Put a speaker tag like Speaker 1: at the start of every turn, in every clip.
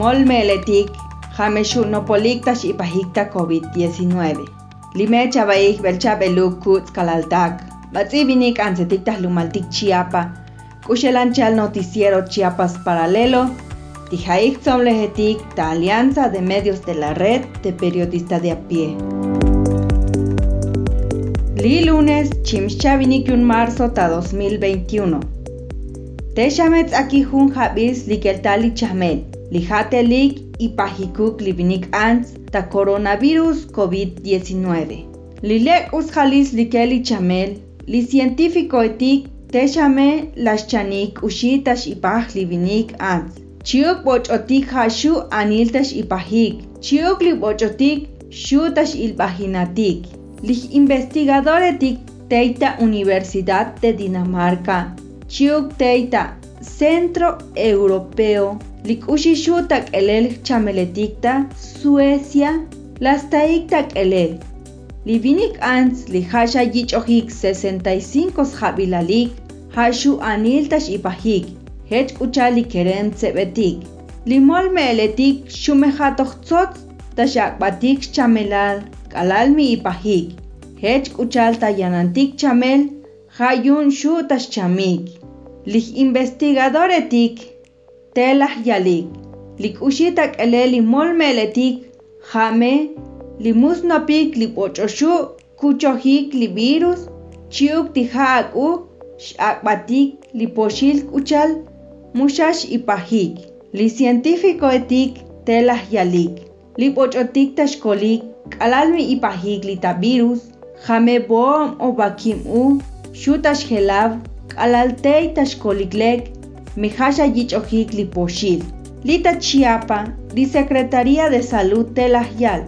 Speaker 1: limol meletik jameshu nopolikta xipajikta COVID-19. Lime chabaik belcha beluk kutz kalaltak. Batzibinik ansetikta lumaltik Chiapa. Kushelanchal noticiero Chiapas Paralelo. Tijaik lehetik ta Alianza de Medios de la Red de Periodistas de a pie. Li lunes yun marzo ta 2021. Teshametz aquí jun habis likeltali chamel. Lijatelik y pajikuk libinik ans ta coronavirus COVID-19. Lilek usjalis likeli chamel, li científico etik techame las chanik ushitash ipaj libinik ans. Chiuk bochotik hashu aniltash ipajik. Chiuk li bochotik shutash ilbajinatik. Lich investigador etik teita Universidad de Dinamarca. Chiuk teita Centro Europeo Likushishutak elel chameletikta Suecia lastaiktak elel. Livinik ans li hasha yichojik 65 jabilalik hashu aniltash ipajik hech uchali keren tsebetik. Limol meeletik shumejatochtzot tashakbatik chamelal kalalmi ipajik hech uchal tayanantik chamel hayun shu chamik. Lich investigador etik telah yalik. Lik ushitak eleli mol meletik jame limus napik li pochoshu kuchohik li virus chiuk tihaku shakbatik li poshil kuchal mushash ipahik. Li científico etik telah yalik. Li pochotik tashkolik kalalmi ipahik li ta virus jame bom o bakim u shutash helav kalaltei tashkoliklek Mijasha Yichojik Liposhil, Lita Chiapa, Li Secretaría de Salud Telahyal,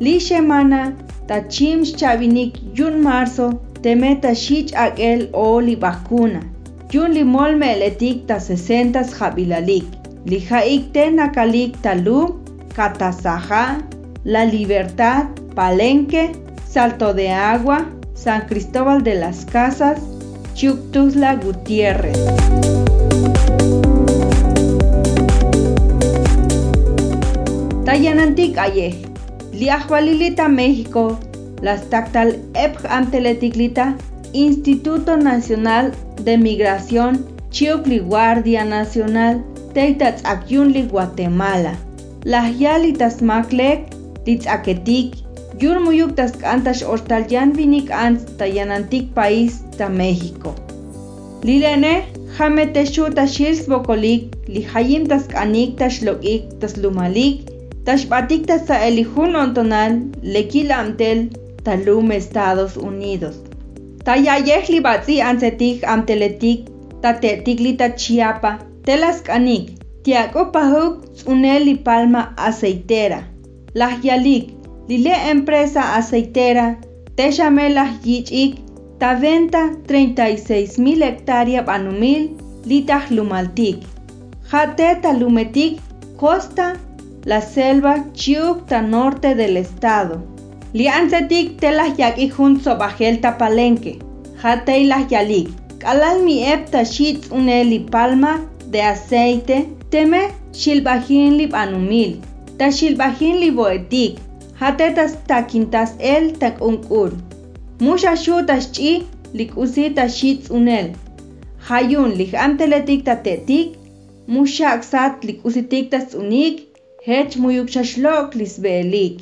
Speaker 1: Li Shemana, Tachim Chavinik Yun Marzo, Temeta Shich Akel o Li Vacuna, Yun Limol Meletik Ta 60 Jabilalik, Li Haik Tenakalik Talu, Catasaja, La Libertad, Palenque, Salto de Agua, San Cristóbal de las Casas, Chuctuzla Gutiérrez. Tayanantik aye, liahwalilita México, las tactal ep anteleticlita, Instituto Nacional de Migración, Chiocli Guardia Nacional, Teitats Akyunli Guatemala, las yalitas maklek, litzaketik, yurmuyuk tas kantash ortalyan vinik ans tayanantik país ta México. Lilene, jamete shuta shils bokolik, li hayim tas kanik tas lokik tas lumalik, Tashbatikta sa elijun ontonal lequilamtel talum Estados Unidos. Tayayehli batzi ansetik amteletik tatetikli chiapa telas kanik tiako pahuk aceitera. Las yalik lile empresa aceitera techame las yichik ta venta 36 mil hectárea banumil litah lumaltik. Jate talumetik costa la selva Chiukta norte del estado. Lianzetik telas yaki jun sobajelta palenque. Hatei las yalik. Kalal mi epta shitz uneli palma de aceite. Teme shilbajin lib anumil. Ta shilbajin liboetik. Hatetas takintas el tak unkur. Musha shutas chi lik usita shitz unel. Hayun lik anteletik tatetik. Musha aksat lik usitik tas unik hech muyuk shashlok lisbelik.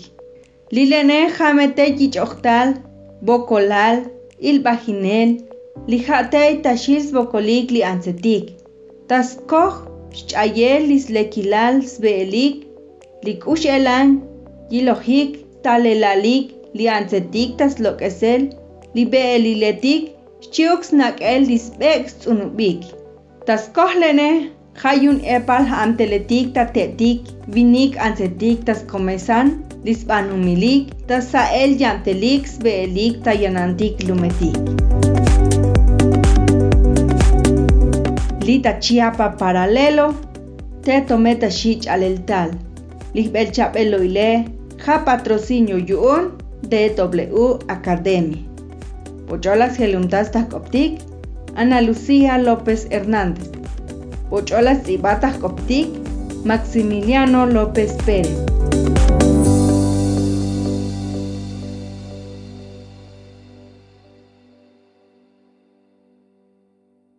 Speaker 1: Lilene jamete yichoktal, bokolal, ilbajinel, lijatei tashils bokolik li ansetik. Taskoh xayel lislekilal sbelik, likush elan, yilohik, talelalik, li ansetik taslokesel, li beeliletik, xchiuks nakel lisbek tsunubik. Taskoh lene Hayun epal amteletik ta tetik, vinik ansetik tas komesan, lisbanumilik, ta sael yantelik sveelik ta yanantik lumetik. Lita chiapa paralelo, te tometa shich aleltal. Lisbel chapeloile, ja patrocinio yuon, DW Academy. Pocholas geluntas koptik, Ana Lucía López Hernández. Pocholas Tibatas Coptic, Maximiliano López Pérez.